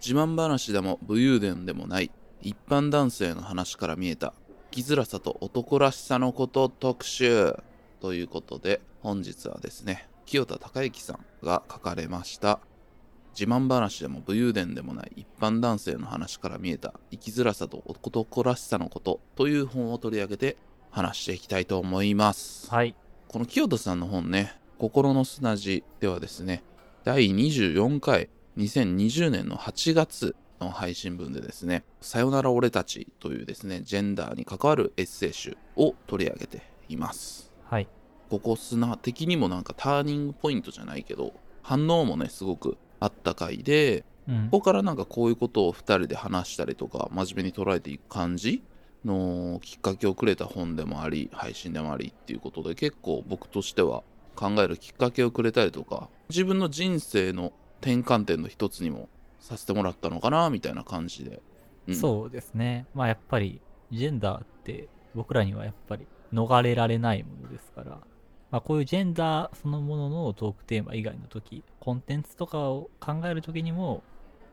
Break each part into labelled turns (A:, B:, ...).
A: 自慢話でも武勇伝でもない一般男性の話から見えた生きづらさと男らしさのこと特集ということで本日はですね清田孝之さんが書かれました自慢話でも武勇伝でもない一般男性の話から見えた生きづらさと男らしさのことという本を取り上げて話していきたいと思います。
B: はい。
A: この清田さんの本ね、心の砂地ではですね、第24回2020年の8月の配信分でですね、さよなら俺たちというですね、ジェンダーに関わるエッセイ集を取り上げています。
B: はい。
A: ここ砂的にもなんかターニングポイントじゃないけど、反応もね、すごくあった回で、
B: うん
A: ここからなんかこういうことを2人で話したりとか真面目に捉えていく感じのきっかけをくれた本でもあり配信でもありっていうことで結構僕としては考えるきっかけをくれたりとか自分の人生の転換点の一つにもさせてもらったのかなみたいな感じで、うん。
B: そうですね。まあやっぱり、ジェンダーって僕らにはやっぱり逃れられないものですから、まあこういうジェンダーそのもののトークテーマ以外の時、コンテンツとかを考える時にも、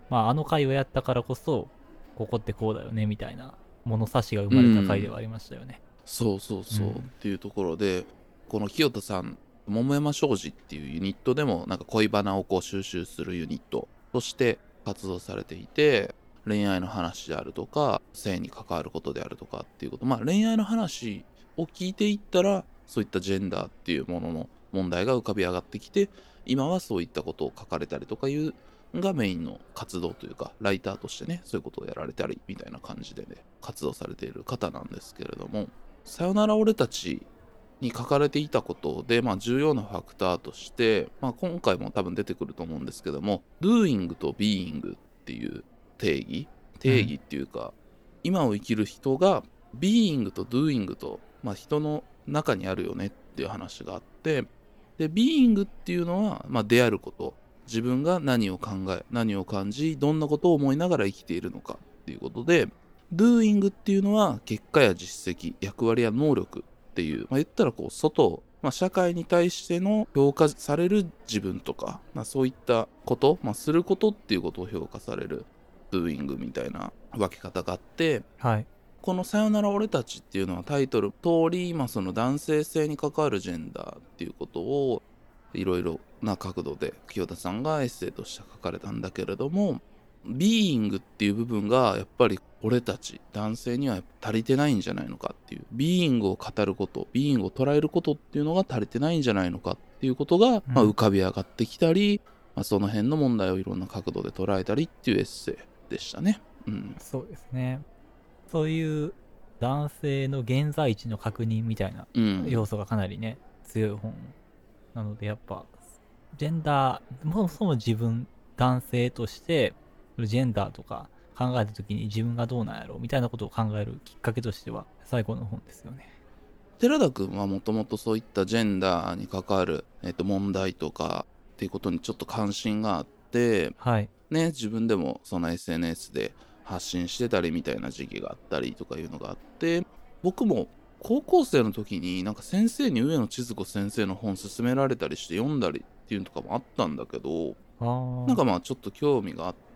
B: まああの回をやったからこそ、ここってこうだよねみたいな物差しが生まれた回ではありましたよね。
A: そうそうそう、
B: うん。
A: っていうところでこの清田さん桃山商事っていうユニットでもなんか恋バナをこう収集するユニットとして活動されていて恋愛の話であるとか性に関わることであるとかっていうこと。まあ恋愛の話を聞いていったらそういったジェンダーっていうものの問題が浮かび上がってきて今はそういったことを書かれたりとかいうがメインの活動というかライターとしてねそういうことをやられたりみたいな感じでね活動されている方なんですけれども「さよなら俺たち」に書かれていたことで、まあ、重要なファクターとして、まあ、今回も多分出てくると思うんですけども doing と being っていう定義。定義っていうか、今を生きる人が being と doing と、まあ、人の中にあるよねっていう話があってで being っていうのは、まあ、出会ること。自分が何を考え何を感じどんなことを思いながら生きているのかっていうことで doing っていうのは結果や実績役割や能力っていう、まあ、言ったらこう外、まあ、社会に対しての評価される自分とか、まあ、そういったこと、まあ、することっていうことを評価される doing みたいな分け方があって
B: はい。
A: この「さよなら俺たち」っていうのはタイトル通り、まあ、その男性性に関わるジェンダーっていうことをいろいろな角度で清田さんがエッセイとして書かれたんだけれどもビーイングっていう部分がやっぱり俺たち男性には足りてないんじゃないのかっていうビーイングを語ることビーイングを捉えることっていうのが足りてないんじゃないのかっていうことが、まあ、
B: うん
A: 浮かび上がってきたり、まあ、その辺の問題をいろんな角度で捉えたりっていうエッセイでしたね。うん、
B: そうですね。そういう男性の現在地の確認みたいな
A: うん、
B: 要素がかなりね、強い本なのでやっぱジェンダーそもそも自分男性としてジェンダーとか考えた時に自分がどうなんやろうみたいなことを考えるきっかけとしては最高の本ですよね。
A: 寺田君はもともとそういったジェンダーに関わる、えっと問題とかっていうことにちょっと関心があって、
B: はい。
A: ね、自分でもその SNS で発信してたりみたいな時期があったりとかいうのがあって僕も高校生の時になんか先生に上野千鶴子先生の本勧められたりして読んだりっていうのとかもあったんだけどなんかまあちょっと興味があって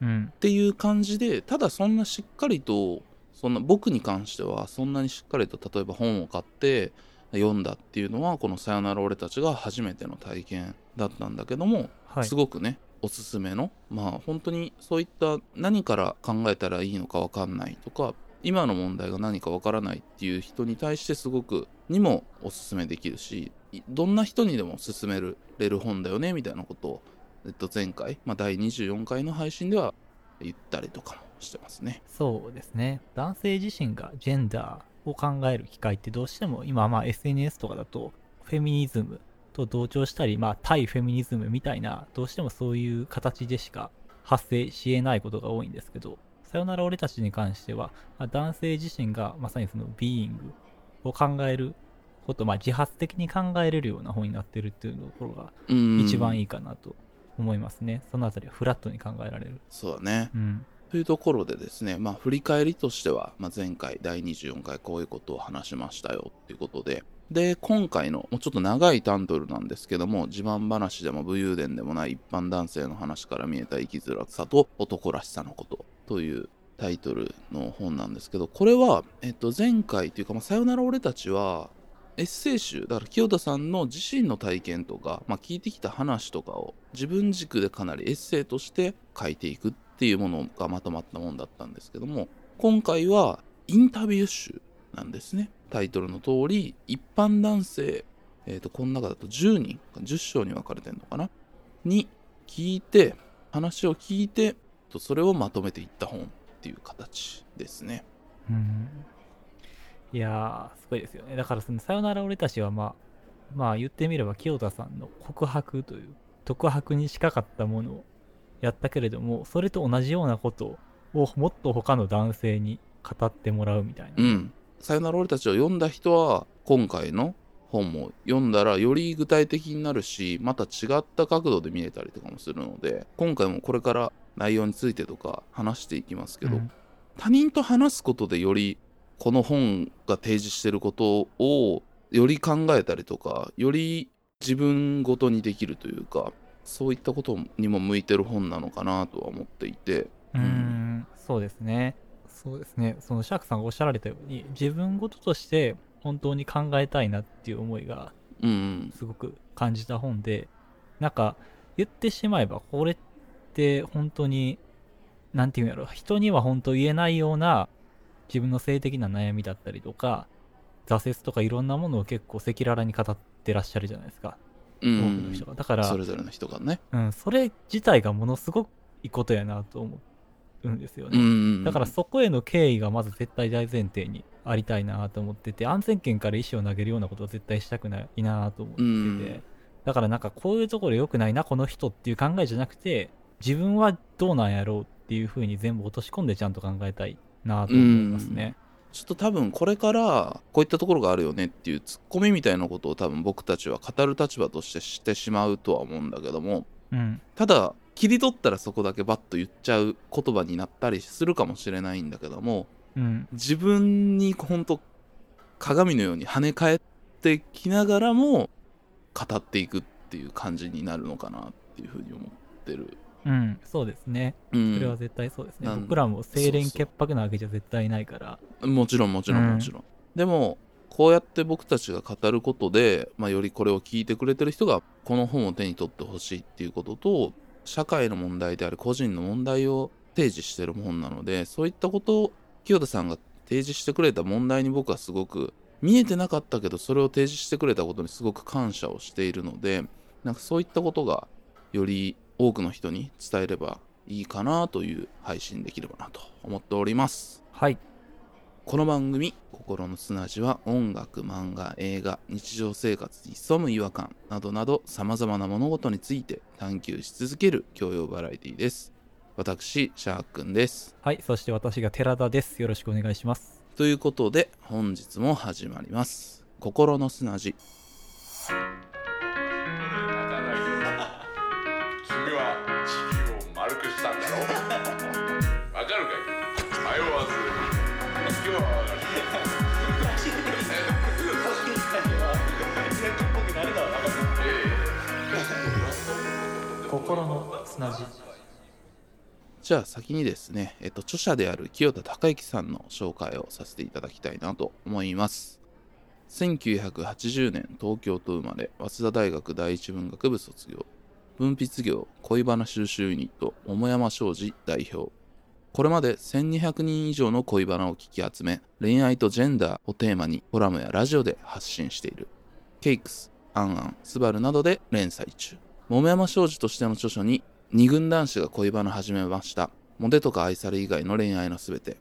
B: うん。
A: っていう感じでただそんなしっかりとそんな僕に関してはそんなにしっかりと例えば本を買って読んだっていうのはこの「さよなら俺たち」が初めての体験だったんだけども、
B: はい。
A: すごくねおすすめのまあ本当にそういった何から考えたらいいのか分かんないとか今の問題が何か分からないっていう人に対してすごくにもおすすめできるしいどんな人にでも勧めれる本だよねみたいなことを、えっと、前回、まあ、第24回の配信では言ったりとかもしてますね。
B: そうですね。男性自身がジェンダーを考える機会ってどうしても今まあ SNS とかだとフェミニズムと同調したり、まあ、対フェミニズムみたいなどうしてもそういう形でしか発生し得ないことが多いんですけどさよなら俺たちに関しては、まあ男性自身がまさにそのビーイングを考えること、まあ、自発的に考えれるような本になってるっていうところが
A: うん。
B: 一番い
A: い
B: いかなと思いますね、そのあたりはフラットに考えられる。
A: そうだね。
B: うん。
A: というところでですね、まあ、振り返りとしては、まあ、前回第24回こういうことを話しましたよっていうことでで今回のもうちょっと長いタントルなんですけども自慢話でも武勇伝でもない一般男性の話から見えた生きづらさと男らしさのことというタイトルの本なんですけどこれは、えっと、前回というか「まあ、さよなら俺たちは」エッセイ集だから清田さんの自身の体験とか、まあ、聞いてきた話とかを自分軸でかなりエッセイとして書いていくっていうものがまとまったもんだったんですけども今回はインタビュー集なんですね。タイトルの通り一般男性、えー、とこの中だと10人10章に分かれてるのかな？に聞いて話を聞いてそれをまとめていった本っていう形ですね。
B: うん。いやーすごいですよね。だからその「さよなら俺たち」はまあまあ言ってみれば清田さんの告白という独白に近かったものをやったけれどもそれと同じようなことをもっと他の男性に語ってもらうみたいな、
A: うん。さよなら俺たちを読んだ人は今回の本も読んだらより具体的になるしまた違った角度で見えたりとかもするので今回もこれから内容についてとか話していきますけど、
B: うん。
A: 他人と話すことでよりこの本が提示してることをより考えたりとかより自分ごとにできるというかそういったことにも向いてる本なのかなとは思っていて。
B: うーん。そうですね。そうですね。そのシャークさんがおっしゃられたように自分事として本当に考えたいなっていう思いが
A: うんうん。
B: すごく感じた本でなんか言ってしまえばこれって本当になんていうんやろ人には本当言えないような自分の性的な悩みだったりとか挫折とかいろんなものを結構赤裸々に語ってらっしゃるじゃないですか。
A: う
B: 多く
A: ん
B: の人が。だから
A: それぞれの人がね。
B: うん、それ自体がものすごくいいことやなと思うんですよね、
A: うん
B: だからそこへの敬意がまず絶対大前提にありたいなと思ってて安全圏から石を投げるようなことは絶対したくないなと思ってて、
A: うん
B: だからなんかこういうところ良くないなこの人っていう考えじゃなくて自分はどうなんやろうっていう風に全部落とし込んでちゃんと考えたいなと思いますね。
A: ちょっと多分これからこういったところがあるよねっていうツッコミみたいなことを多分僕たちは語る立場としてしてしまうとは思うんだけども
B: うん、
A: ただ切り取ったらそこだけバッと言っちゃう言葉になったりするかもしれないんだけども
B: うん、
A: 自分にほんと鏡のように跳ね返ってきながらも語っていくっていう感じになるのかなっていうふうに思ってる。
B: うん、そうですね。
A: うん、
B: それは絶対そうですね。僕らも清廉潔白なわけじゃ絶対ないから。
A: もちろんもちろ
B: うん
A: んもちろん、でもこうやって僕たちが語ることで、まあ、よりこれを聞いてくれてる人がこの本を手に取ってほしいっていうことと社会の問題である個人の問題を提示してる本なのでそういったことを清田さんが提示してくれた問題に僕はすごく見えてなかったけどそれを提示してくれたことにすごく感謝をしているのでなんかそういったことがより多くの人に伝えればいいかなという配信できればなと思っております。
B: はい。
A: この番組「心の砂地」は音楽漫画映画日常生活に潜む違和感などなどさまざまな物事について探求し続ける教養バラエティです私シャークンです
B: はい。そして私が寺田です。よろしくお願いします。
A: ということで本日も始まります心の砂地
B: 心の砂地。
A: じ。ゃあ先にですね、えっと、著者である清田孝之さんの紹介をさせていただきたいなと思います。1980年東京と生まれ早稲田大学第一文学部卒業。文筆業恋バナ収集ユニット桃山商事代表。これまで1200人以上の恋バナを聞き集め恋愛とジェンダーをテーマにコラムやラジオで発信している。ケイクス、アンアン、スバルなどで連載中。桃山商事としての著書に二軍男子が恋バナ始めました。モテとか愛され以外の恋愛のすべて。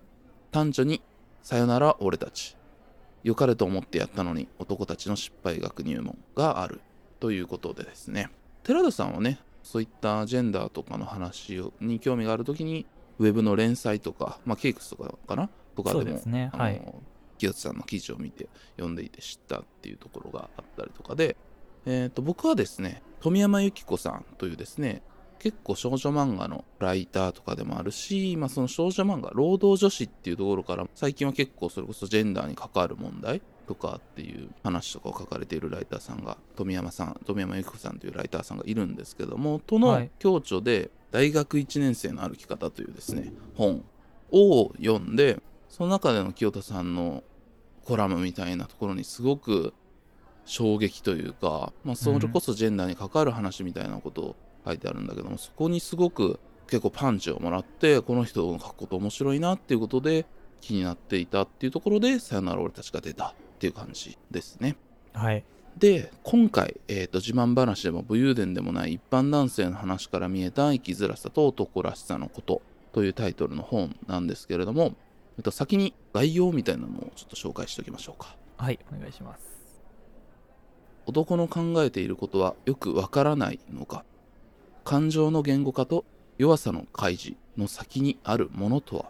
A: 単著に、さよなら俺たち。良かれと思ってやったのに男たちの失敗学入門がある。ということでですね。寺田さんはね、そういったジェンダーとかの話をに興味があるときに、ウェブの連載とか、まあ、ケイクスとかかな？とかでも、
B: そうですねはい
A: 清津さんの記事を見て読んでいて知ったっていうところがあったりとかで、えー、と僕はですね富山由紀子さんというですね結構少女漫画のライターとかでもあるし、まあ、その少女漫画労働女子っていうところから最近は結構それこそジェンダーに関わる問題とかっていう話とかを書かれているライターさんが富山さん富山由紀子さんというライターさんがいるんですけどもとの共著で「大学1年生の歩き方」というですね本を読んでその中での清田さんのコラムみたいなところにすごく衝撃というか、まあ、それこそジェンダーに関わる話みたいなことを書いてあるんだけどもそこにすごく結構パンチをもらってこの人の書くこと面白いなっていうことで気になっていたっていうところで「さよなら俺たち」が出たっていう感じですね。
B: はい。
A: で今回、えーと自慢話でも武勇伝でもない一般男性の話から見えた生きづらさと男らしさのことというタイトルの本なんですけれども、えっと、先に概要みたいなのをちょっと紹介しておきましょうか。
B: はい、お願いします。
A: 男の考えていることはよくわからないのか？感情の言語化と弱さの開示の先にあるものとは？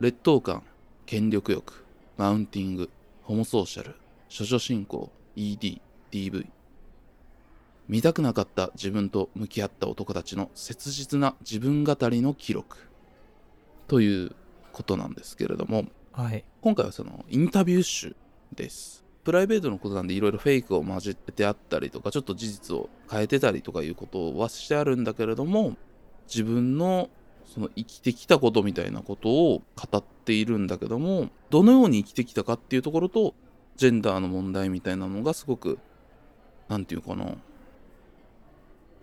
A: 劣等感権力欲マウンティングホモソーシャル処女信仰 ED DV 見たくなかった自分と向き合った男たちの切実な自分語りの記録ということなんですけれども
B: はい。
A: 今回はそのインタビュー集です。プライベートのことなんでいろいろフェイクを混じってあったりとか、ちょっと事実を変えてたりとかいうことはしてあるんだけれども、自分のその生きてきたことみたいなことを語っているんだけども、どのように生きてきたかっていうところと、ジェンダーの問題みたいなのがすごく、なんていうかな、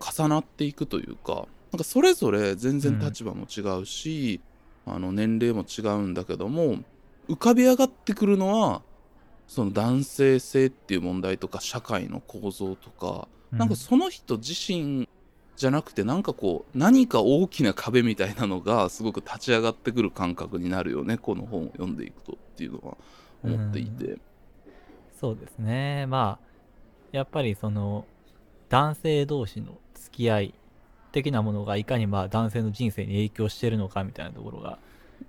A: 重なっていくというか、なんかそれぞれ全然立場も違うし、あの年齢も違うんだけども、浮かび上がってくるのはその男性性っていう問題とか社会の構造とか、なんかその人自身じゃなくてなんかこう何か大きな壁みたいなのがすごく立ち上がってくる感覚になるよねこの本を読んでいくとっていうのは思っていて、
B: そうですね。まあ、やっぱりその、男性同士の付き合い的なものがいかにまあ男性の人生に影響してるのかみたいなところが、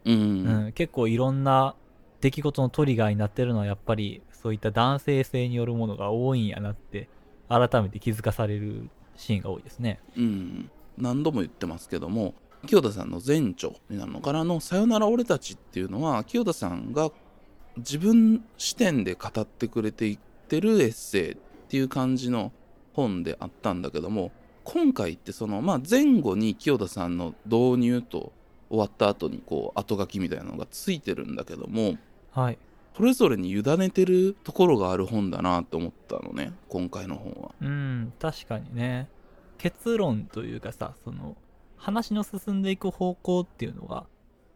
A: うん。
B: うん、結構いろんな出来事のトリガーになってるのはやっぱりそういった男性性によるものが多いんやなって改めて気づかされるシーンが多いですね。
A: うん、何度も言ってますけども清田さんの前著になるのかなの「さよなら俺たち」っていうのは清田さんが自分視点で語ってくれていってるエッセイっていう感じの本であったんだけども今回ってその、まあ、前後に清田さんの導入と終わった後にこう後書きみたいなのがついてるんだけども
B: はい。
A: それぞれに委ねてるところがある本だなと思ったのね今回の本は。
B: うん、確かにね。結論というかさ、その、話の進んでいく方向っていうのが、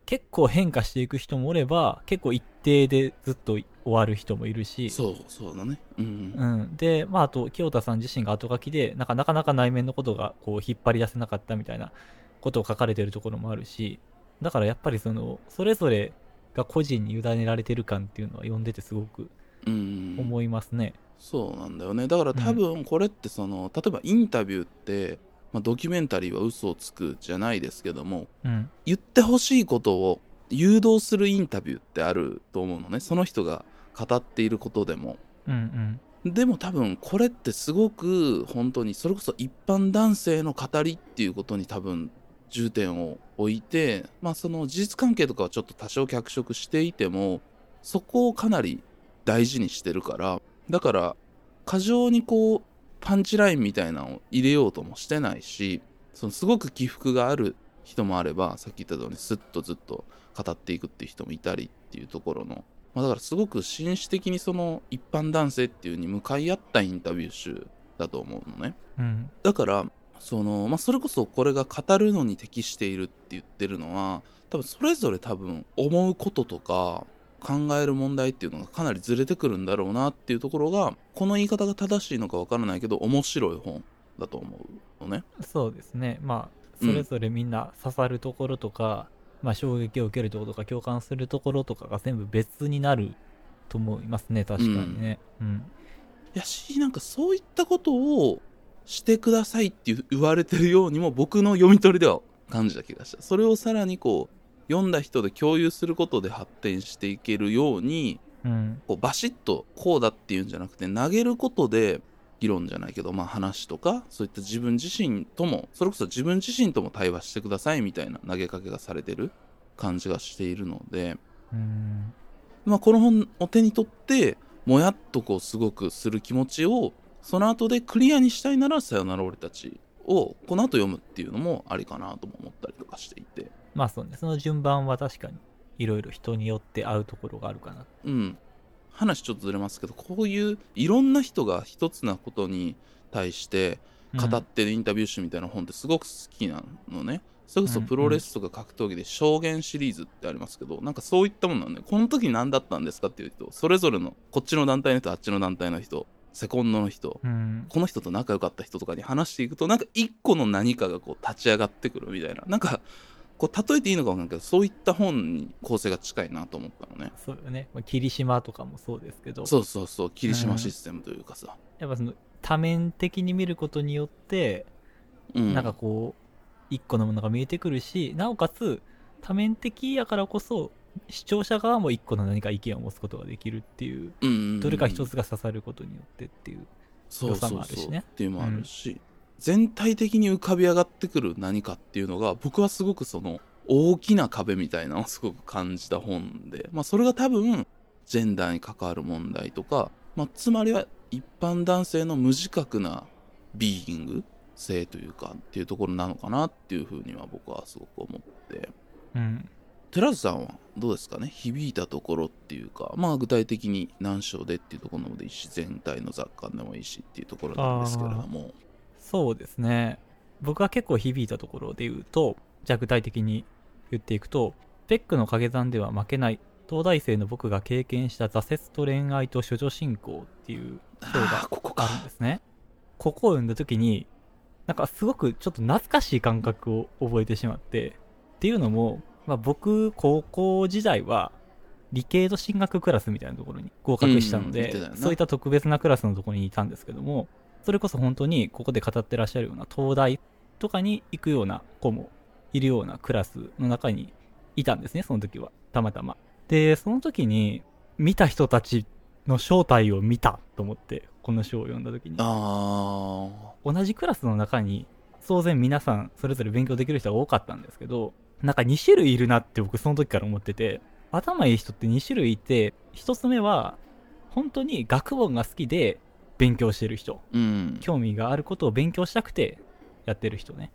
B: 結構変化していく人もおれば、結構一定でずっと終わる人もいるし、
A: そうそうだね。うん
B: うん。で、まあ、あと、清田さん自身が後書きで、なんかなかなか内面のことが、こう、引っ張り出せなかったみたいなことを書かれてるところもあるし、だからやっぱりその、それぞれが個人に委ねられてる感っていうのは読んでてすごく
A: うん
B: 思いますね。
A: そうなんだよねだから多分これってその、例えばインタビューって、まあ、ドキュメンタリーは嘘をつくじゃないですけども
B: うん。
A: 言ってほしいことを誘導するインタビューってあると思うのねその人が語っていることでも
B: うんうん。
A: でも多分これってすごく本当にそれこそ一般男性の語りっていうことに多分重点を置いてまあその事実関係とかはちょっと多少脚色していてもそこをかなり大事にしてるからだから過剰にこうパンチラインみたいなのを入れようともしてないしそのすごく起伏がある人もあればさっき言ったようにスッとずっと語っていくっていう人もいたりっていうところのまあ、だからすごく紳士的にその一般男性っていうに向かい合ったインタビュー集だと思うのね
B: うん。
A: だからその、まあ、それこそこれが語るのに適しているって言ってるのは多分それぞれ多分思うこととか考える問題っていうのがかなりずれてくるんだろうなっていうところがこの言い方が正しいのかわからないけど面白い本だと思うのね
B: そうですね。まあ、
A: うん
B: それぞれみんな刺さるところとか、まあ、衝撃を受けるところとか、共感するところとかが全部別になると思いますね、確かにね。うん。
A: やしなんかそういったことをしてくださいって言われてるようにも僕の読み取りでは感じた気がしたそれをさらにこう読んだ人で共有することで発展していけるように
B: うん。
A: こうバシッとこうだっていうんじゃなくて投げることで議論じゃないけど、まあ、話とかそういった自分自身ともそれこそ自分自身とも対話してくださいみたいな投げかけがされてる感じがしているので、
B: うん。
A: まあ、この本を手に取ってもやっとこうすごくする気持ちをその後でクリアにしたいなら「さよなら俺たち」をこの後読むっていうのもありかなとも思ったりとかしていて。
B: まあそうね、その順番は確かにいろいろ人によって合うところがあるかな。
A: うん。話ちょっとずれますけどこういういろんな人が一つなことに対して語ってるインタビュー集みたいな本ってすごく好きなのね。それこそプロレスとか格闘技で証言シリーズってありますけど、なんかそういったものなんで、この時何だったんですかっていう人、それぞれのこっちの団体の人、あっちの団体の人、セコンドの人、
B: うん、うん
A: この人と仲良かった人とかに話していくと、なんか一個の何かがこう立ち上がってくるみたいな、なんかこう例えていいのか分かんないけど、そういった本に構成が近いなと思ったのね。
B: そうよね。まあ霧島とかもそうですけど、
A: そうそうそう、霧島システムというかさ。
B: やっぱその多面的に見ることによって、
A: うん、
B: なんかこう、一個のものが見えてくるし、なおかつ多面的やからこそ、視聴者側も一個の何か意見を持つことができるっていう、
A: うんうんうん
B: どれか一つが刺さることによってっていう。
A: そう
B: 良さ
A: そうそう
B: もあるしね
A: っていうのもあるし、全体的に浮かび上がってくる何かっていうのが僕はすごくその大きな壁みたいなのをすごく感じた本で、まあ、それが多分ジェンダーに関わる問題とか、まあ、つまりは一般男性の無自覚なビーイング性というかっていうところなのかなっていうふうには僕はすごく思って
B: うん。
A: 寺津さんはどうですかね？響いたところっていうかまあ具体的に何章でっていうところでもいいし全体の雑感でもいいしっていうところなんですけれども
B: そうですね。僕が結構響いたところで言うと、じゃあ具体的に言っていくと、ペックの掛け算では負けない、東大生の僕が経験した挫折と恋愛と処女進行っていう章
A: あ
B: があるん
A: か
B: ですね。ここを読んだ時に、なんかすごくちょっと懐かしい感覚を覚えてしまって、っていうのも、まあ、僕、高校時代は、理系と進学クラスみたいなところに合格したので、
A: うん
B: そういった特別なクラスのところにいたんですけども、それこそ本当にここで語ってらっしゃるような東大とかに行くような子もいるようなクラスの中にいたんですね、その時は。たまたま。で、その時に見た人たちの正体を見たと思って、この章を読んだ時に。
A: あ
B: 同じクラスの中に当然皆さんそれぞれ勉強できる人が多かったんですけどなんか2種類いるなって僕その時から思ってて頭いい人って2種類いて1つ目は本当に学問が好きで勉強してる人。
A: ーうん。
B: 興味があることを勉強したくてやってる人ね。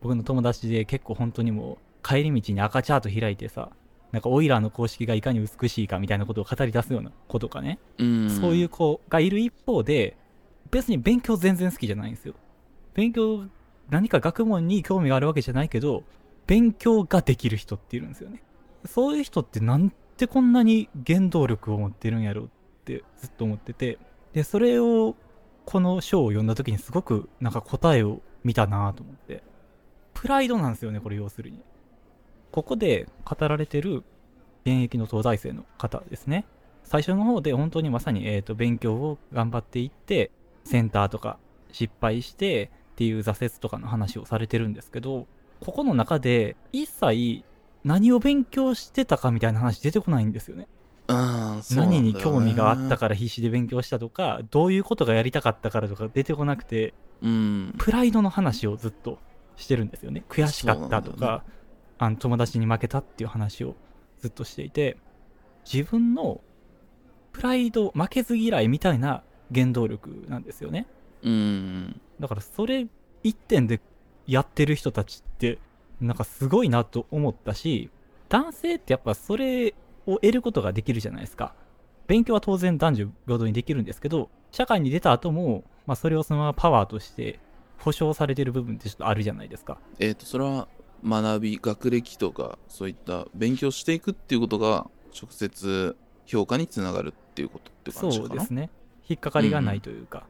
B: 僕の友達で結構本当にもう帰り道に赤チャート開いてさなんかオイラーの公式がいかに美しいかみたいなことを語り出すような子とかね。
A: うん。
B: そういう子がいる一方で、別に勉強全然好きじゃないんですよ。勉強、何か学問に興味があるわけじゃないけど、勉強ができる人っているんですよね。そういう人ってなんでこんなに原動力を持ってるんやろってずっと思ってて、で、それを、この章を読んだ時にすごくなんか答えを見たなと思って。プライドなんですよね、これ要するに。ここで語られてる現役の東大生の方ですね。最初の方で本当にまさに、えー、と勉強を頑張っていってセンターとか失敗してっていう挫折とかの話をされてるんですけどここの中で一切何を勉強してたかみたいな話出てこないんですよね。
A: うなん
B: 何に興味があったから必死で勉強したとかどういうことがやりたかったからとか出てこなくて
A: うん。
B: プライドの話をずっとしてるんですよね。悔しかったとか、あの友達に負けたっていう話をずっとしていて自分のプライド負けず嫌いみたいな原動力なんですよね。
A: うん。
B: だからそれ一点でやってる人たちってなんかすごいなと思ったし男性ってやっぱそれを得ることができるじゃないですか。勉強は当然男女平等にできるんですけど社会に出た後も、まあ、それをそのままパワーとして保証されてる部分ってちょっとあるじゃないですか。
A: えっ、とそれは学び学歴とかそういった勉強していくっていうことが直接評価につながるっていうことって感じかな？
B: そうですね。引っかかりがないというか、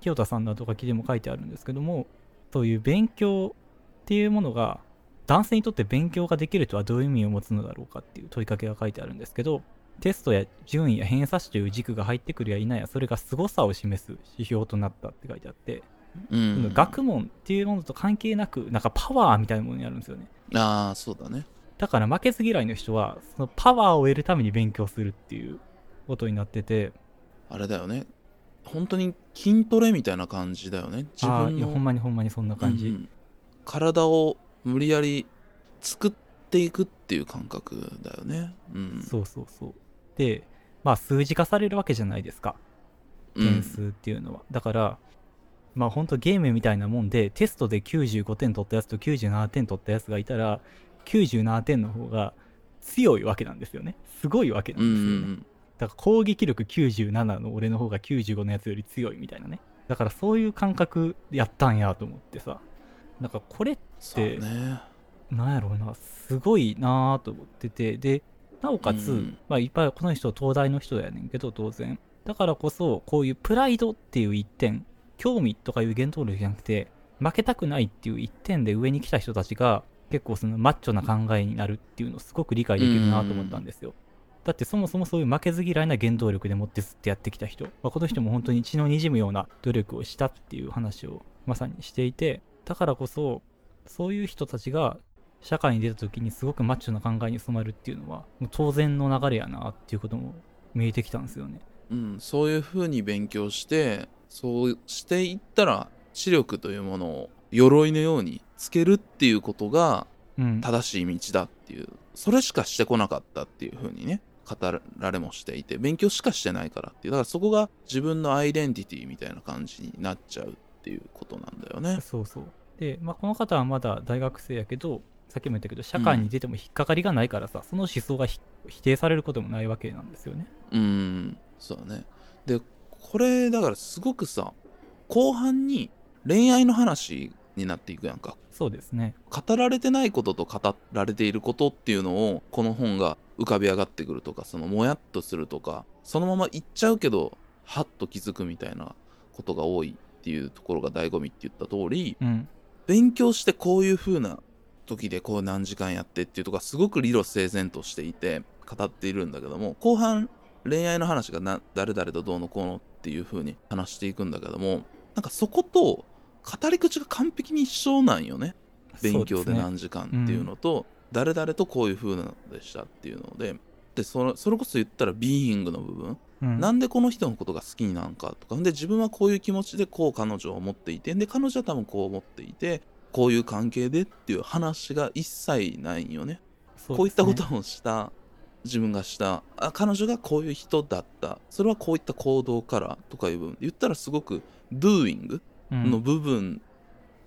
B: 清田さんのと書きでも書いてあるんですけどもそういう勉強っていうものが男性にとって勉強ができるとはどういう意味を持つのだろうかっていう問いかけが書いてあるんですけどテストや順位や偏差値という軸が入ってくるや否やそれが凄さを示す指標となったって書いてあって、
A: うん。
B: 学問っていうものと関係なくなんかパワーみたいなものにあるんですよね。
A: ああそうだね。
B: だから負けず嫌いの人はそのパワーを得るために勉強するっていうことになってて
A: あれだよね本当に筋トレみたいな感じだよね。自分の。
B: いやほんまにほんまにそんな感じ、
A: うんうん。体を無理やり作っていくっていう感覚だよね。うん。
B: そうそうそう。でまあ数字化されるわけじゃないですか。
A: うん。
B: 点数っていうのは。だから、まあ本当ゲームみたいなもんで、テストで95点取ったやつと97点取ったやつがいたら、97点の方が強いわけなんですよね。すごいわけな
A: うん
B: ですよね。
A: ん
B: だから攻撃力97の俺の方が95のやつより強いみたいなね。だからそういう感覚でやったんやと思ってさ。なんかこれって、
A: ね
B: なんやろうな、すごいなぁと思ってて、で、なおかつ、
A: うん
B: まあいっぱいこの人東大の人やねんけど、当然。だからこそ、こういうプライドっていう一点、興味とかいう原動力じゃなくて、負けたくないっていう一点で上に来た人たちが、結構そのマッチョな考えになるっていうのをすごく理解できるなと思ったんですよ。だってそもそもそういう負けず嫌いな原動力でもってずっとやってきた人、まあ、この人も本当に血の滲むような努力をしたっていう話をまさにしていて、だからこそ、そういう人たちが社会に出た時にすごくマッチョな考えに染まるっていうのは、もう当然の流れやなっていうことも見えてきたんですよね。
A: うん、そういうふうに勉強してそうしていったら視力というものを鎧のようにつけるっていうことが
B: うん。
A: 正しい道だっていうそれしかしてこなかったっていうふうにね語られもしていて勉強しかしてないからっていうだからそこが自分のアイデンティティみたいな感じになっちゃうっていうことなんだよね
B: そうそう。で、まあ、この方はまだ大学生やけど、さっきも言ったけど、社会に出ても引っかかりがないからさ、その思想がひ否定されることもないわけなんですよね。
A: うんそうだねでこれだからすごくさ後半に恋愛の話になっていくやんか
B: そうですね。
A: 語られてないことと語られていることっていうのをこの本が浮かび上がってくるとかそのもやっとするとかそのまま言っちゃうけどはっと気づくみたいなことが多いっていうところが醍醐味って言った通り
B: うん。
A: 勉強してこういう風な時でこう何時間やってっていうとかすごく理路整然としていて語っているんだけども後半恋愛の話がな誰々とどうのこうのっていう風に話していくんだけどもなんかそこと語り口が完璧に一緒なんよね勉強で何時間っていうのと、誰々とこういう風なのでしたっていうのででそれそれこそ言ったらビーイングの部分、
B: うん、
A: なんでこの人のことが好きになるのかとか。で自分はこういう気持ちでこう彼女を思っていて。で彼女は多分こう思っていてこういう関係でっていう話が一切ないんよね。
B: そ
A: こういったことをした。自分がした。あ彼女がこういう人だった。それはこういった行動からとかいう部分。言ったらすごく doing
B: うん。
A: の部分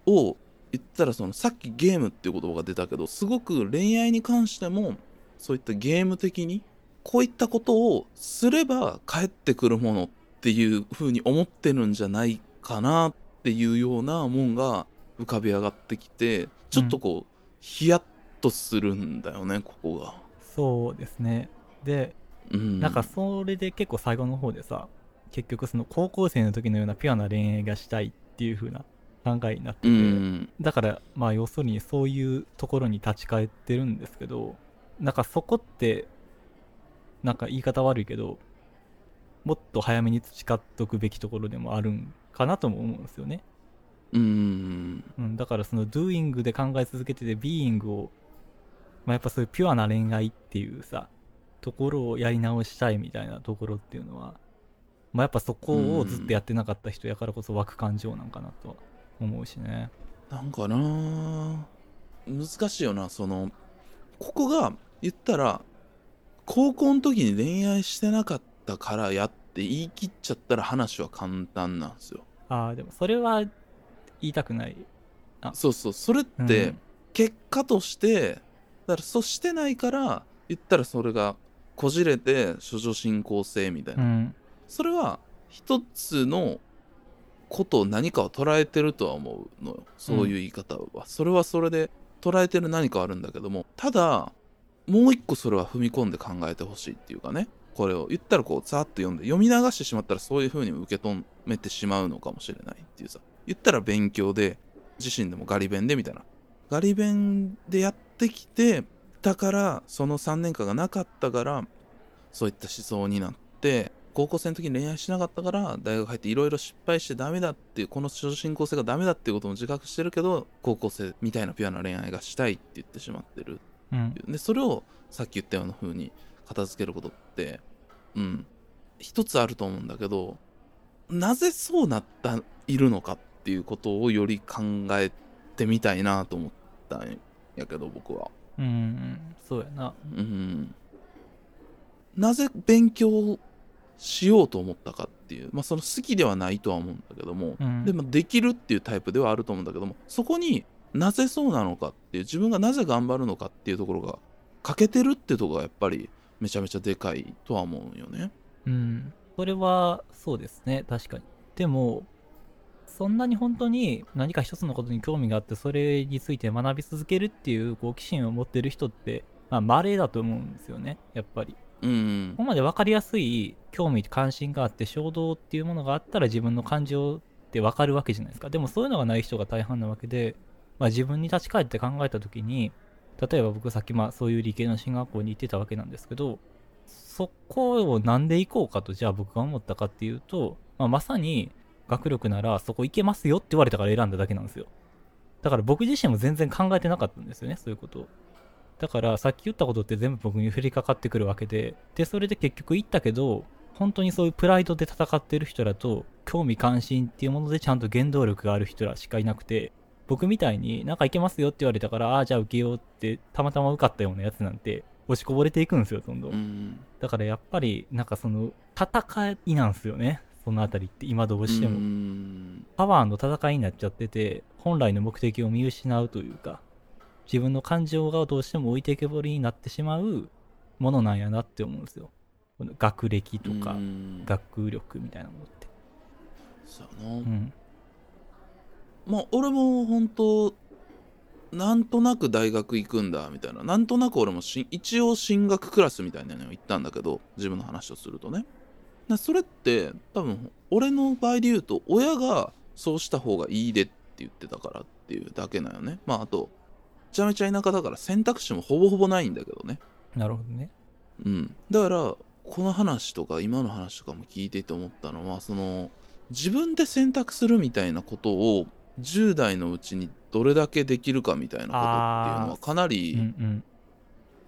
A: を言ったらそのさっきゲームっていう言葉が出たけどすごく恋愛に関してもそういったゲーム的にこういったことをすれば返ってくるものっていう風に思ってるんじゃないかなっていうようなもんが浮かび上がってきてちょっとこう、ヒヤッとするんだよねここが。
B: そうですね。で、
A: うん、
B: なんかそれで結構最後の方でさ、結局その高校生の時のようなピュアな恋愛がしたいっていう風な考えになってて、
A: うん。
B: だからまあ要するにそういうところに立ち返ってるんですけど、なんかそこって、なんか言い方悪いけど、もっと早めに培っとくべきところでもあるんかなとも思うんですよね。
A: うん。
B: うん、だからその doing で考え続けてて being を、まあ、やっぱそういうピュアな恋愛っていうさ、ところをやり直したいみたいなところっていうのは、まあやっぱそこをずっとやってなかった人やからこそ湧く感情なんかなとは思うしね。
A: なんかなあ難しいよなそのここが言ったら高校の時に恋愛してなかったからやって言い切っちゃったら話は簡単なんですよ
B: ああ、でもそれは言いたくない。
A: そうそうそれっ
B: う
A: て
B: ん
A: 結果としてだからそうしてないから言ったらそれがこじれて処女進行性みたいな、
B: うん。
A: それは一つのことを何かを捉えてるとは思うのよ。そういう言い方は、それはそれで捉えてる何かあるんだけどもただもう一個それは踏み込んで考えてほしいっていうかね。これを言ったらこうさーっと読んで読み流してしまったらそういう風に受け止めてしまうのかもしれないっていうさ。言ったら勉強で自身でもガリ勉でみたいな。ガリ勉でやってきてだからその3年間がなかったからそういった思想になって高校生の時に恋愛しなかったから大学入っていろいろ失敗してダメだっていうこの初進行性がダメだっていうことも自覚してるけど高校生みたいなピュアな恋愛がしたいって言ってしまってる
B: うん。
A: でそれをさっき言ったような風に片付けることってうん一つあると思うんだけどなぜそうなったいるのかっていうことをより考えてみたいなと思ったんやけど僕は
B: うん、うん。そうやな。
A: うんなぜ勉強しようと思ったかっていう、まあ、その好きではないとは思うんだけども、
B: うん
A: でもできるっていうタイプではあると思うんだけどもそこになぜそうなのかっていう自分がなぜ頑張るのかっていうところが欠けてるってところがやっぱりめちゃめちゃでかいとは思うよね。
B: うん。それは、そうですね。確かに。でも、そんなに本当に何か一つのことに興味があって、それについて学び続けるっていう好奇心を持ってる人って、まあ、稀だと思うんですよね。やっぱり。
A: うん
B: ここまで分かりやすい興味、関心があって、衝動っていうものがあったら自分の感情って分かるわけじゃないですか。でもそういうのがない人が大半なわけで、まあ、自分に立ち返って考えた時に、例えば僕さっきまあそういう理系の進学校に行ってたわけなんですけど、そこをなんで行こうかとじゃあ僕が思ったかっていうと、まあ、まさに学力ならそこ行けますよって言われたから選んだだけなんですよ。だから僕自身も全然考えてなかったんですよね、そういうことを。だからさっき言ったことって全部僕に降りかかってくるわけで、で、それで結局行ったけど、本当にそういうプライドで戦ってる人らと、興味関心っていうものでちゃんと原動力がある人らしかいなくて、僕みたいになんか行けますよって言われたから、ああ、じゃあ受けようって、たまたま受かったようなやつなんて、落ちこぼれていくんですよ、どんどん。
A: うん
B: だからやっぱり、なんかその、戦いなんですよね。そのあたりって、今どうしても。
A: うん
B: パワーの戦いになっちゃってて、本来の目的を見失うというか、自分の感情がどうしても置いてけぼりになってしまうものなんやなって思うんですよ。学歴とか
A: う、ん
B: 学力みたいなものって。
A: そうやな
B: うん。
A: まあ俺も本当なんとなく大学行くんだみたいななんとなく俺もし一応進学クラスみたいなのを行ったんだけど自分の話をするとねでそれって多分俺の場合で言うと親がそうした方がいいでって言ってたからっていうだけなよねまああとめちゃめちゃ田舎だから選択肢もほぼほぼないんだけどね
B: なるほどね。
A: うん、だからこの話とか今の話とかも聞いていて思ったのはその自分で選択するみたいなことを10代のうちにどれだけできるかみたいなことっていうのはかな
B: うんう
A: り
B: ん。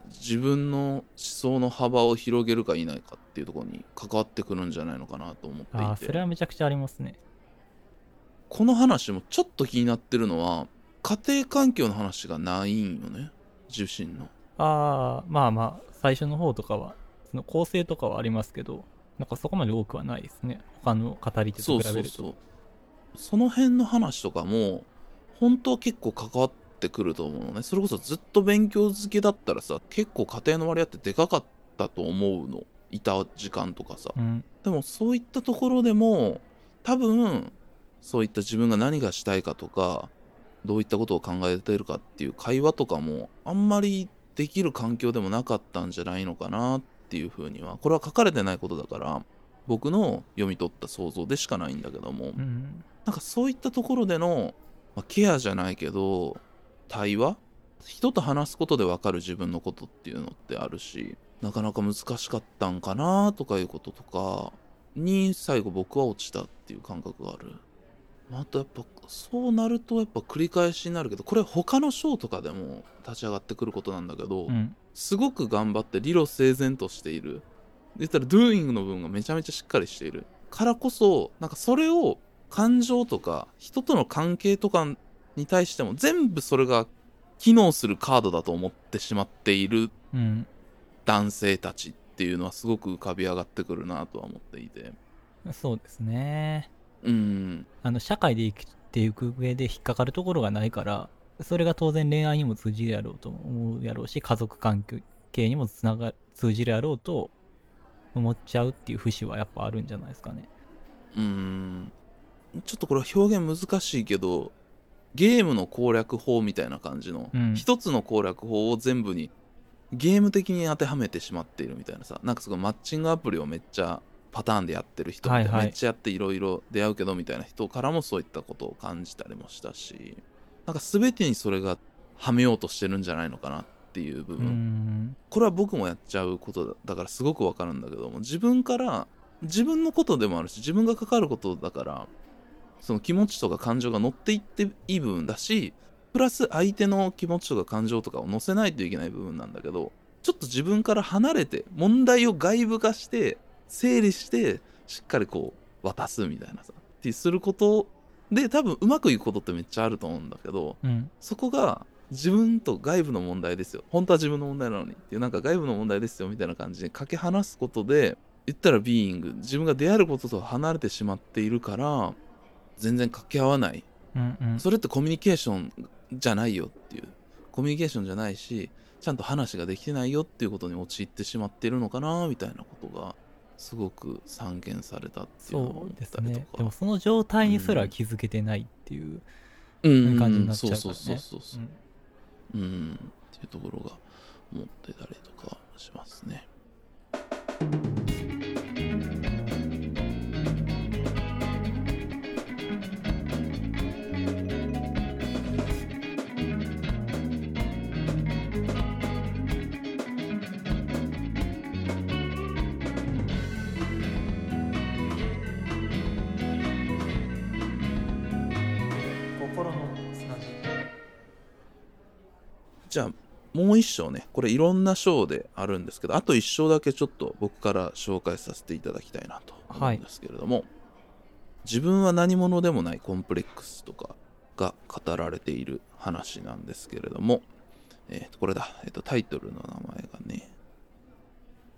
A: 自分の思想の幅を広げるか否かっていうところに関わってくるんじゃないのかなと思っていて
B: それはめちゃくちゃありますね。
A: この話もちょっと気になってるのは家庭環境の話がないんよね？受信の。
B: ああ、まあまあ、最初の方とかは、その構成とかはありますけど、なんかそこまで多くはないですね。他の語り手
A: そ
B: と比べると。
A: うそうそうその辺の話とかも本当は結構関わってくると思うのねそれこそずっと勉強漬けだったらさ結構家庭の割合ってでかかったと思うのいた時間とかさ
B: うん。
A: でもそういったところでも多分そういった自分が何がしたいかとかどういったことを考えてるかっていう会話とかもあんまりできる環境でもなかったんじゃないのかなっていうふうにはこれは書かれてないことだから僕の読み取った想像でしかないんだけども、
B: うん。
A: なんかそういったところでの、まあケアじゃないけど対話人と話すことで分かる自分のことっていうのってあるしなかなか難しかったんかなとかいうこととかに最後僕は落ちたっていう感覚がある。あとやっぱそうなるとやっぱ繰り返しになるけどこれ他の章とかでも立ち上がってくることなんだけど、
B: うん。
A: すごく頑張って理路整然としている言ったら doing の部分がめちゃめちゃしっかりしているからこそなんかそれを感情とか人との関係とかに対しても全部それが機能するカードだと思ってしまっている
B: うん。
A: 男性たちっていうのはすごく浮かび上がってくるなとは思っていて
B: そうですね。
A: うん。
B: あの、社会で生きていく上で引っかかるところがないから、それが当然恋愛にも通じるやろうと思うやろうし、家族関係にもつなが、通じるやろうと思っちゃうっていう節はやっぱあるんじゃないですかね。
A: うん。ちょっとこれは表現難しいけどゲームの攻略法みたいな感じの、
B: うん。
A: 一つの攻略法を全部にゲーム的に当てはめてしまっているみたいなさなんかすごいマッチングアプリをめっちゃパターンでやってる人みたいな、
B: はいはい
A: めっちゃやっていろいろ出会うけどみたいな人からもそういったことを感じたりもしたしなんか全てにそれがはめようとしてるんじゃないのかなっていう部
B: う
A: 分、
B: ん。
A: これは僕もやっちゃうことだだからすごくわかるんだけども自分から自分のことでもあるし自分が関わることだからその気持ちとか感情が乗っていっていい部分だしプラス相手の気持ちとか感情とかを乗せないといけない部分なんだけどちょっと自分から離れて問題を外部化して整理してしっかりこう渡すみたいなさってすることで多分うまくいくことってめっちゃあると思うんだけど
B: うん。
A: そこが自分と外部の問題ですよ。本当は自分の問題なのにっていうなんか外部の問題ですよみたいな感じでかけ離すことで言ったらビーイング自分が出会えることと離れてしまっているから全然掛け合わない。
B: うんうん。
A: それってコミュニケーションじゃないよっていう。コミュニケーションじゃないしちゃんと話ができてないよっていうことに陥ってしまっているのかなみたいなことがすごく散見されたっていうのを
B: です
A: たりとか。
B: ねでもその状態にすら気づけてないっていう
A: うん。
B: 感じになっちゃうからね。
A: そうそうそうそう
B: う。ん
A: うん。っていうところが思ってたりとかしますねじゃあもう一章ねこれいろんな章であるんですけどあと一章だけちょっと僕から紹介させていただきたいなと思うんですけれども、自分は何者でもないコンプレックスとかが語られている話なんですけれども、えーとこれだ、えーとタイトルの名前がね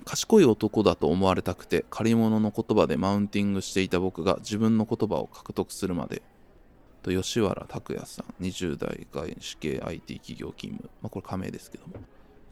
A: 賢い男だと思われたくて借り物の言葉でマウンティングしていた僕が自分の言葉を獲得するまでと吉原拓也さん。20代外資系 IT 企業勤務、まあ、これ仮名ですけども。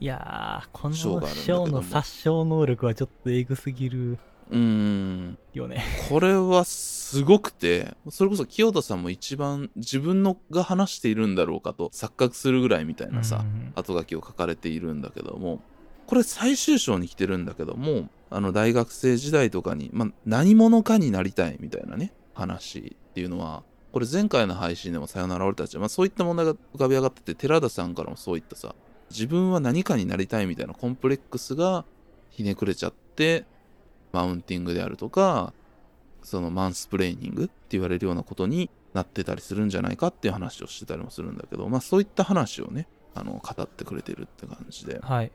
B: いやーこの
A: 章があるんだけども。
B: 章の殺傷能力はちょっとエグすぎる
A: うーん。
B: よね。
A: これはすごくてそれこそ清田さんも一番自分のが話しているんだろうかと錯覚するぐらいみたいなさ、
B: うん。
A: 後書きを書かれているんだけども。これ最終章に来てるんだけどもあの大学生時代とかに、まあ、何者かになりたいみたいなね話っていうのはこれ前回の配信でも「さよなら俺たち」まあ、そういった問題が浮かび上がってて寺田さんからもそういったさ自分は何かになりたいみたいなコンプレックスがひねくれちゃってマウンティングであるとかそのマンスプレーニングって言われるようなことになってたりするんじゃないかっていう話をしてたりもするんだけどまあそういった話をねあの語ってくれてるって感じで。
B: はい。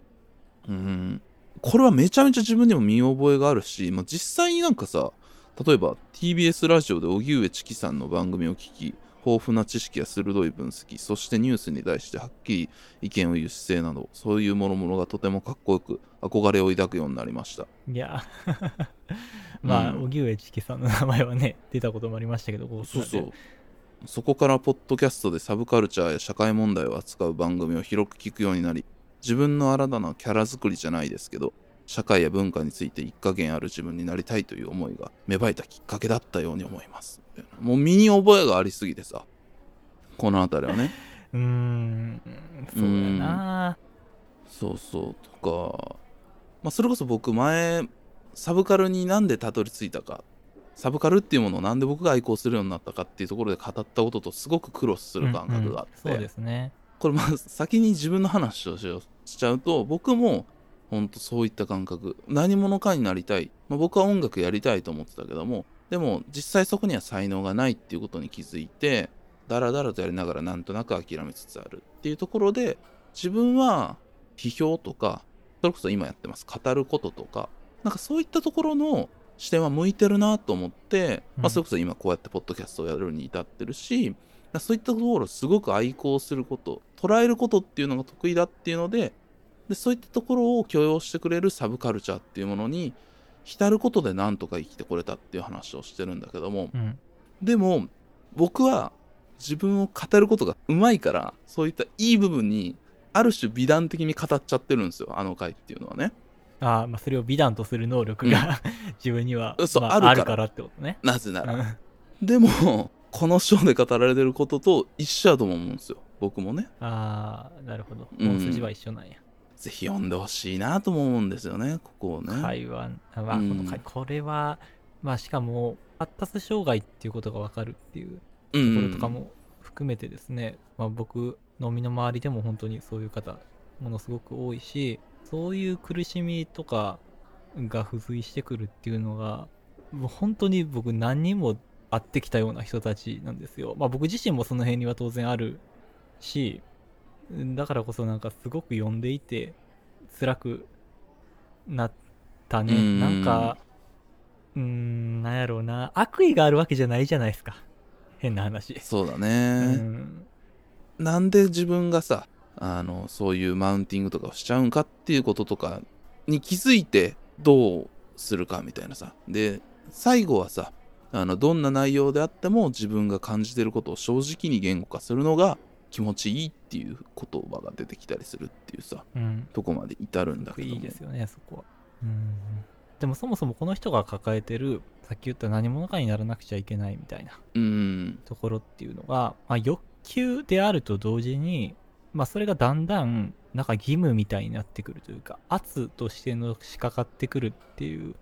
A: うん。これはめちゃめちゃ自分にも見覚えがあるし、まあ、実際になんかさ例えば TBS ラジオで荻上チキさんの番組を聞き豊富な知識や鋭い分析そしてニュースに対してはっきり意見を言う姿勢などそういうものものがとてもかっこよく憧れを抱くようになりました。
B: いや。まあ
A: うん。
B: 荻上チキさんの名前はね出たこともありましたけどこ
A: そうそう。そこからポッドキャストでサブカルチャーや社会問題を扱う番組を広く聞くようになり自分の新たなキャラ作りじゃないですけど社会や文化について一加減ある自分になりたいという思いが芽生えたきっかけだったように思います。もう身に覚えがありすぎてさこの辺りはね。
B: うーん。そうだな。
A: そうそうとか。まあそれこそ僕前サブカルになんでたどり着いたか。サブカルっていうものをなんで僕が愛好するようになったかっていうところで語ったこととすごくクロスする感覚があって、
B: うんうんそうですね。
A: これまあ先に自分の話をしちゃうと僕もほんとそういった感覚。何者かになりたい、まあ、僕は音楽やりたいと思ってたけどもでも実際そこには才能がないっていうことに気づいてダラダラとやりながらなんとなく諦めつつある。っていうところで自分は批評とかそれこそ今やってます。語ることとかなんかそういったところの視点は向いてるなと思って、
B: うん。
A: まあ、それこそ今こうやってポッドキャストをやるに至ってるしそういったところをすごく愛好すること捉えることっていうのが得意だっていうのででそういったところを許容してくれるサブカルチャーっていうものに浸ることでなんとか生きてこれたっていう話をしてるんだけども
B: うん。
A: でも僕は自分を語ることがうまいからそういったいい部分にある種美談的に語っちゃってるんですよあの回っていうのはね。
B: ああまあそれを美談とする能力が、自分には、まあ、
A: あるから。
B: ってことね。
A: なぜなら。
B: うん。
A: でもこの章で語られてることと一緒だと思うんですよ僕もね。
B: ああなるほど。
A: うん。
B: 本筋は一緒なんや、
A: ぜひ読んでほしいなとも思うんですよねここをね。
B: 会話あまあ、
A: うん。
B: この回これはまあしかも発達障害っていうことが分かるっていうと
A: うん。
B: ころとかも含めてですね、まあ、僕の身の回りでも本当にそういう方ものすごく多いしそういう苦しみとかが付随してくるっていうのがもう本当に僕何人も会ってきたような人たちなんですよ。まあ僕自身もその辺には当然あるしだからこそなんかすごく読んでいて辛くなったね。
A: うん。
B: なんかうーんなんやろうな。悪意があるわけじゃないじゃないですか。変な話。
A: そうだ
B: う
A: ね、
B: ん。
A: なんで自分がさあのそういうマウンティングとかをしちゃうんかっていうこととかに気づいてどうするかみたいなさ。で最後はさあのどんな内容であっても自分が感じてることを正直に言語化するのが気持ちいいっていう言葉が出てきたりするっていうさ
B: うん。
A: とこまで至るんだけども。
B: いいですよねそこは。うん。でもそもそもこの人が抱えてるさっき言った何者かにならなくちゃいけないみたいな
A: うん。
B: ところっていうのが、まあ、欲求であると同時に、まあ、それがだんだんなんか義務みたいになってくるというか圧としてのしかかってくるっていう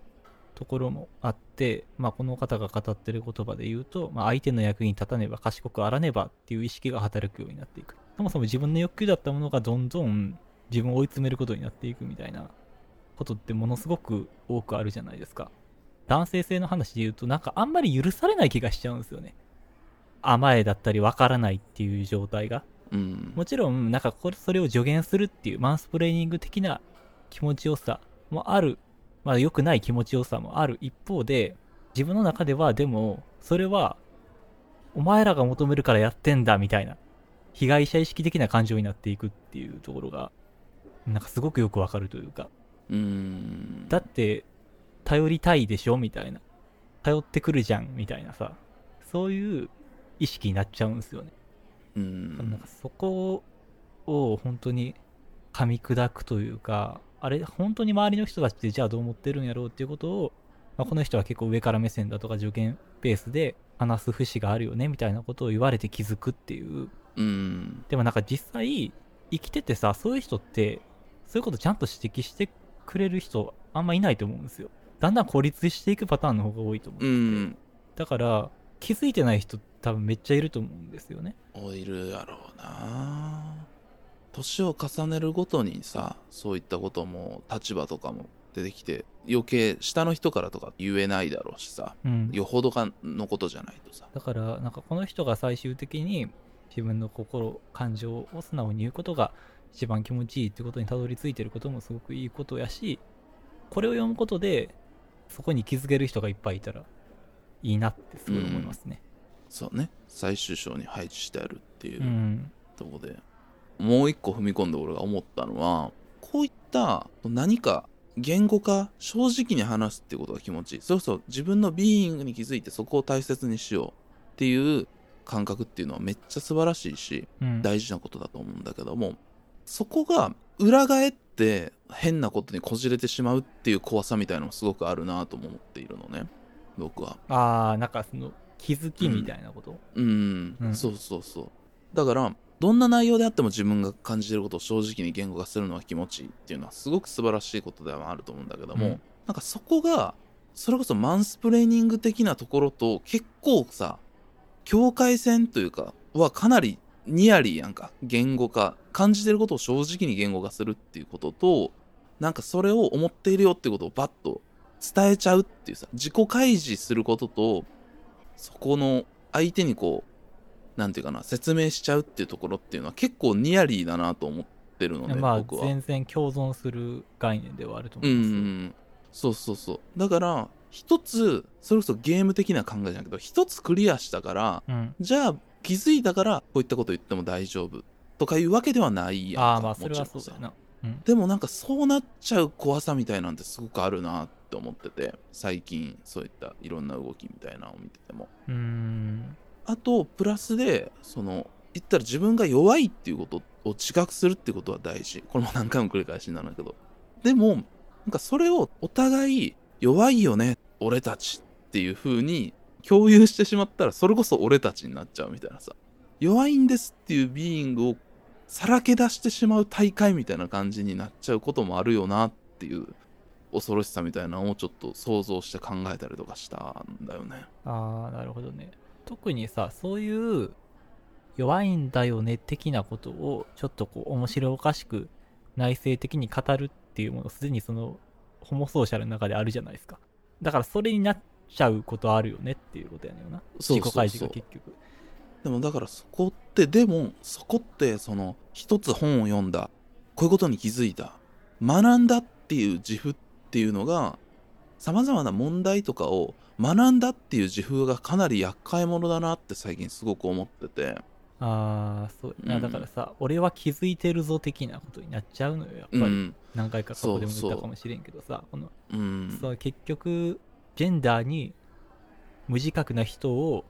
B: ところもあって、まあ、この方が語ってる言葉で言うと、まあ、相手の役に立たねば賢くあらねばっていう意識が働くようになっていく。そもそも自分の欲求だったものがどんどん自分を追い詰めることになっていくみたいなことってものすごく多くあるじゃないですか。男性性の話で言うとなんかあんまり許されない気がしちゃうんですよね。甘えだったりわからないっていう状態が。
A: うん。
B: もちろんなんかこれそれを助言するっていうマンスプレーニング的な気持ちよさもあるまあ良くない気持ちよさもある一方で自分の中ではでもそれはお前らが求めるからやってんだみたいな被害者意識的な感情になっていくっていうところがなんかすごくよくわかるというか。
A: うん。
B: だって頼りたいでしょみたいな。頼ってくるじゃんみたいなさ。そういう意識になっちゃうんですよね。
A: うん。
B: なんかそこを本当に噛み砕くというか、あれ、本当に周りの人たちってじゃあどう思ってるんやろうっていうことを、まあ、この人は結構上から目線だとか助言ベースで話す節があるよねみたいなことを言われて気づくっていう。
A: うん
B: でもなんか実際、生きててさ、そういう人って、そういうことちゃんと指摘してくれる人あんまいないと思うんですよ。だんだん孤立していくパターンの方が多いと思う。
A: うん
B: だから、気づいてない人多分めっちゃいると思うんですよね。
A: おいるやろうな年を重ねるごとにさそういったことも立場とかも出てきて余計下の人からとか言えないだろうしさ
B: うん。
A: よほどかのことじゃないとさ
B: だから、なんかこの人が最終的に自分の心、感情を素直に言うことが一番気持ちいいってことにたどり着いてることもすごくいいことやし、これを読むことで、そこに気づける人がいっぱいいたらいいなってすごい思いますね。
A: そうね最終章に配置してあるっていう
B: うん。
A: とこで、もう一個踏み込んで俺が思ったのはこういった何か言語化正直に話すっていうことが気持ちいい。それこそ自分のビーイングに気づいてそこを大切にしよう。っていう感覚っていうのはめっちゃ素晴らしいし
B: うん。
A: 大事なことだと思うんだけどもそこが裏返って変なことにこじれてしまうっていう怖さみたいなのもすごくあるなとも思っているのね。僕は。
B: ああ、なんかその気づきみたいなこと？
A: うん、
B: うん。
A: そうそうそう。だからどんな内容であっても自分が感じてることを正直に言語化するのは気持ちいいっていうのはすごく素晴らしいことではあると思うんだけども、
B: うん。
A: なんかそこがそれこそマンスプレーニング的なところと結構さ境界線というかはかなりニアリーやんか。言語化感じてることを正直に言語化するっていうこととなんかそれを思っているよってことをバッと伝えちゃうっていうさ自己開示することとそこの相手にこうなんていうかな説明しちゃうっていうところっていうのは結構ニアリーだなと思ってるので、
B: まあ、
A: 僕は。
B: 全然共存する概念ではあると思いますよ。
A: んそうそうそうだから一つそれこそゲーム的な考えじゃなくて一つクリアしたから
B: うん。
A: じゃあ気づいたからこういったこと言っても大丈夫とかいうわけではないやんか
B: ああ、まあ、それはそうだよな。うん。
A: でもなんかそうなっちゃう怖さみたいなんてすごくあるなって思ってて最近そういったいろんな動きみたいなのを見てても
B: うーん。
A: あとプラスでその言ったら自分が弱いっていうことを自覚するってことは大事これも何回も繰り返しになるんだけどでもなんかそれをお互い弱いよね俺たちっていう風に共有してしまったらそれこそ俺たちになっちゃうみたいなさ弱いんですっていうビーイングをさらけ出してしまう大会みたいな感じになっちゃうこともあるよなっていう恐ろしさみたいなのをちょっと想像して考えたりとかしたんだよね。
B: ああ、なるほどね。特にさ、そういう弱いんだよね的なことをちょっとこう面白おかしく内省的に語るっていうものすでにそのホモソーシャルの中であるじゃないですか。だからそれになっちゃうことあるよねっていうことやねんよな。自己開示が結局。
A: でもだからそこってでもそこってその一つ本を読んだこういうことに気づいた学んだっていう自負っていうのがさまざまな問題とかを学んだっていう自負がかなり厄介者だなって最近すごく思ってて。
B: ああそう。
A: うん。
B: だからさ俺は気づいてるぞ的なことになっちゃうのよやっぱり、
A: うん。
B: 何回か過去でも
A: そうそう
B: 言ったかもしれんけどさこの
A: うん。
B: そう結局ジェンダーに無自覚な人を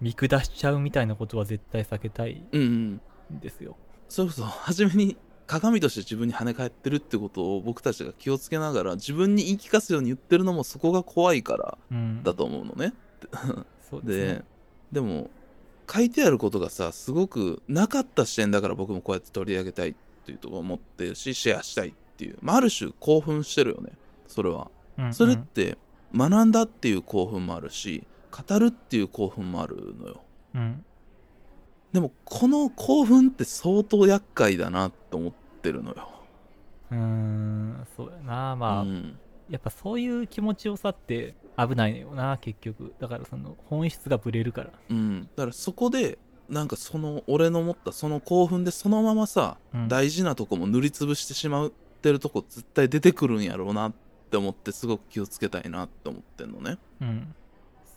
B: 見下しちゃうみたいなことは絶対避けたい
A: うんうん
B: んですよ。
A: それこそ初めに鏡として自分に跳ね返ってるってことを僕たちが気をつけながら自分に言い聞かすように言ってるのもそこが怖いから
B: うん
A: だと思うのね。
B: そうです
A: で
B: ね
A: でも書いてあることがさすごくなかった視点だから僕もこうやって取り上げたいっていうとこ思ってるしシェアしたいっていう、まあ、ある種興奮してるよねそれは。
B: うんうん
A: それって学んだっていう興奮もあるし語るっていう興奮もあるのよ。
B: うん
A: でもこの興奮って相当厄介だなと思ってるのよ。
B: うーんそうやな。まあ、
A: うん。
B: やっぱそういう気持ちよさって危ないのよな結局。だからその本質がブレるから。
A: うん、だからそこでなんかその俺の持ったその興奮でそのままさ、
B: うん。
A: 大事なとこも塗りつぶしてしまってるとこ絶対出てくるんやろうなって思ってすごく気をつけたいなって思ってんのね。
B: うん。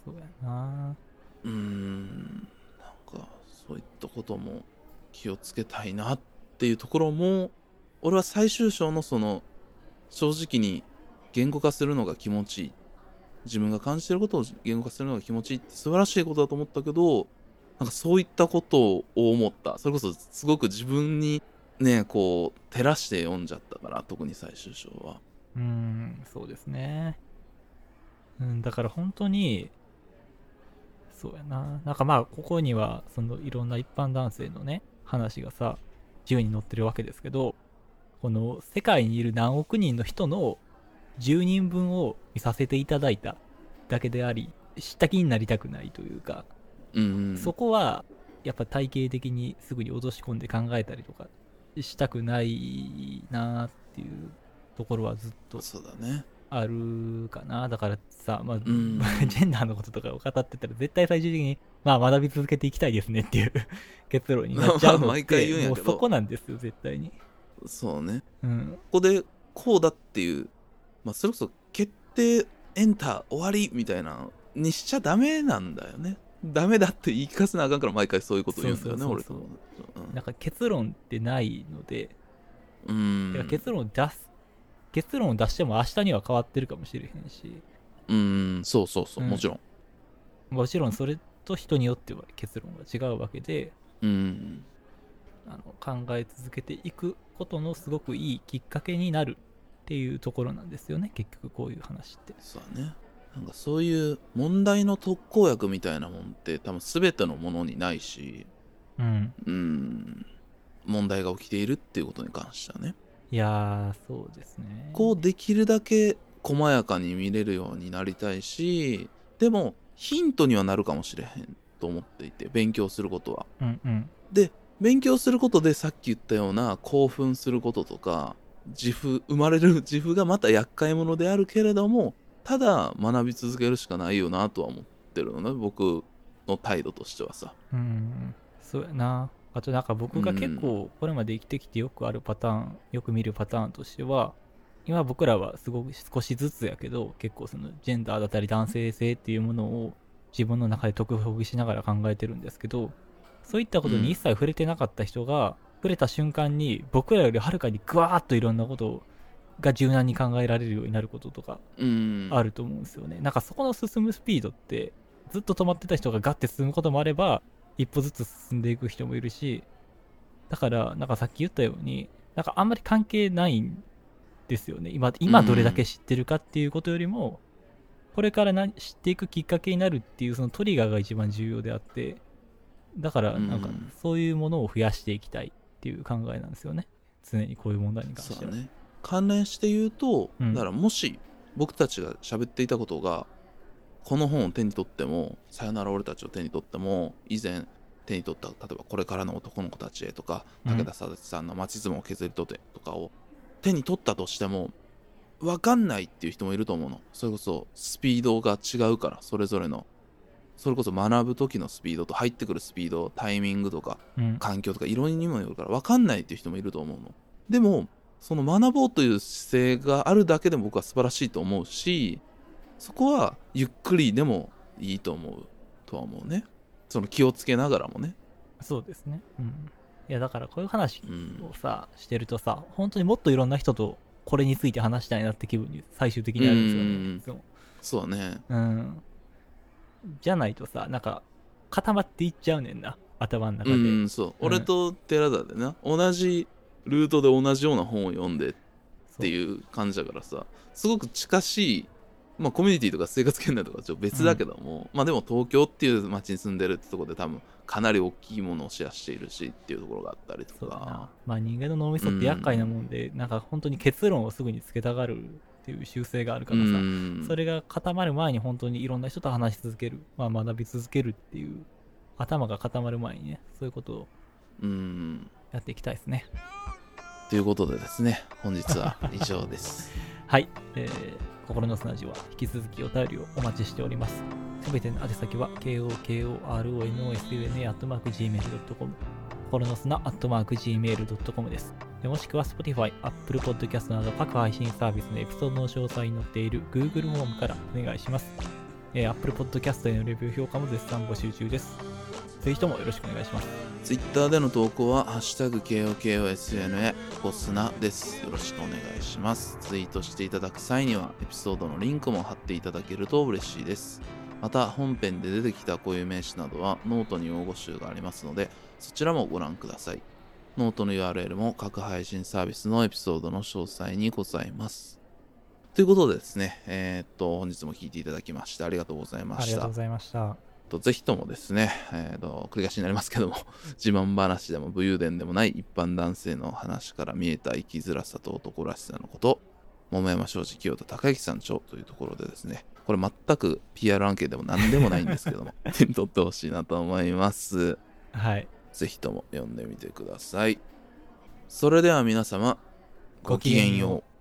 B: そうやな。
A: うーん。なんかそういったことも気をつけたいなってていうところも俺は最終章のその正直に言語化するのが気持ちいい。自分が感じてることを言語化するのが気持ちいいって素晴らしいことだと思ったけどなんかそういったことを思った。それこそすごく自分にねこう照らして読んじゃったから特に最終章は。
B: うんそうですね。うんだから本当にそうやな。なんかまあここにはそのいろんな一般男性のね話がさ自由に載ってるわけですけどこの世界にいる何億人の人の10人分を見させていただいただけであり知った気になりたくないというか、
A: うん、うん、
B: そこはやっぱ体系的にすぐに落とし込んで考えたりとかしたくないなっていうところはずっと
A: そうだね。
B: あるかな。だからさ、まあ
A: ん。
B: ジェンダーのこととかを語ってたら絶対最終的にまあ学び続けていきたいですねっていう 結論になっちゃうのっ
A: まあ毎回
B: て
A: 言うんやけど。
B: もうそこなんですよ絶対に。
A: そうね。
B: うん。
A: ここでこうだっていう、まあ、それこそ決定エンター終わりみたいなにしちゃダメなんだよね。ダメだって言い聞かせなあかんから毎回そういうこと言うんだよね
B: そうそうそう
A: 俺とも。
B: なんか結論ってないので、
A: うん。
B: 結論を出す結論を出しても明日には変わってるかもしれへんし。
A: うん。そうそうそう、
B: うん。
A: もちろん。
B: もちろんそれと人によっては結論が違うわけで
A: うん。
B: あの考え続けていくことのすごくいいきっかけになるっていうところなんですよね結局こういう話って。
A: そうだね。なんかそういう問題の特効薬みたいなもんって多分全てのものにないし
B: うん。
A: うん。問題が起きているっていうことに関してはね。
B: いやーそうですね。
A: こうできるだけ細やかに見れるようになりたいしでもヒントにはなるかもしれへんと思っていて勉強することは。
B: うんうん。
A: 勉強することでさっき言ったような興奮することとか自負生まれる 自負がまた厄介者であるけれどもただ学び続けるしかないよなとは思ってるのね僕の態度としてはさ。
B: うん。そうやな。あとなんか僕が結構これまで生きてきてよくあるパターンよく見るパターンとしては今僕らはすごく少しずつやけど結構そのジェンダーだったり男性性っていうものを自分の中で解くほぐしながら考えてるんですけどそういったことに一切触れてなかった人が、触れた瞬間に僕らよりはるかにぐわーっといろんなことが柔軟に考えられるようになることとか
A: うん
B: あると思うんですよね。なんかそこの進むスピードってずっと止まってた人がガッて進むこともあれば一歩ずつ進んでいく人もいるしだからなんかさっき言ったようになんかあんまり関係ないんですよね。今今どれだけ知ってるかっていうことよりも、これからな知っていくきっかけになるっていうそのトリガーが一番重要であってだからなんか
A: うん
B: そういうものを増やしていきたいっていう考えなんですよね。常にこういう問題に関しては。
A: ね。関連して言うと、
B: うん。
A: だからもし僕たちが喋っていたことがこの本を手に取っても「さよなら俺たち」を手に取っても以前手に取った例えば「これからの男の子たちへ」とか
B: うん
A: 武田佐さんの「町相撲を削り取って」とかを手に取ったとしても分かんないっていう人もいると思うの。それこそスピードが違うからそれぞれのそれこそ学ぶ時のスピードと入ってくるスピードタイミングとか
B: うん。
A: 環境とか色にもよるから分かんないっていう人もいると思うの。でもその学ぼうという姿勢があるだけでも僕は素晴らしいと思うしそこはゆっくりでもいいと思うとは思うね。その気をつけながらもね。
B: そうですね。うん。いや、だからこういう話
A: うん
B: をさ、してるとさ、本当にもっといろんな人とこれについて話したいなって気分に最終的になるんですよ
A: うん
B: ね。
A: そうね
B: うん。じゃないとさ、なんか固まっていっちゃうねんな、頭の中で。
A: うんそう、俺と寺田でな同じルートで同じような本を読んでっていう感じだからさすごく近しいまあコミュニティとか生活圏内とかちょっと別だけども、まあでも東京っていう街に住んでるってところで多分かなり大きいものをシェアしているしっていうところがあったりとか。
B: まあ人間の脳みそって厄介なもんで、なんか本当に結論をすぐにつけたがるっていう習性があるからさ、
A: うん。
B: それが固まる前に本当にいろんな人と話し続ける、まあ、学び続けるっていう頭が固まる前にねそういうことを
A: うん。
B: やっていきたいですね。
A: ということでですね本日は以上です。
B: はい、えー、心の砂地は引き続きお便りをお待ちしておりますすべての宛先は KOKORONOSUNA.gmail.com 心の砂 .gmail.com ですもしくは Spotify、Apple Podcast など各配信サービスのエピソードの詳細に載っている Google フォームからお願いします。え Apple Podcast へのレビュー評価も絶賛募集中です。ぜひともよろしくお願いします。
A: Twitter での投稿は「ハッシュタグ #KOKOSNA コスナ」ですよろしくお願いしますツイートしていただく際にはエピソードのリンクも貼っていただけると嬉しいですまた本編で出てきた固有名詞などはノートに用語集がありますのでそちらもご覧くださいノートの URL も各配信サービスのエピソードの詳細にございますということでですね、えーっと、本日も聞いていただきましてありがとうございました
B: ありがとうご。ざいました。
A: とぜひともですね、えーと、繰り返しになりますけども、自慢話でも武勇伝でもない一般男性の話から見えた生きづらさと男らしさのこと、桃山商事清田孝之さん長というところでですね、これ全く PR 案件でも何でもないんですけども、手に取ってほしいなと思います。
B: はい。
A: ぜひとも読んでみてください。それでは皆様、ごきげんよう。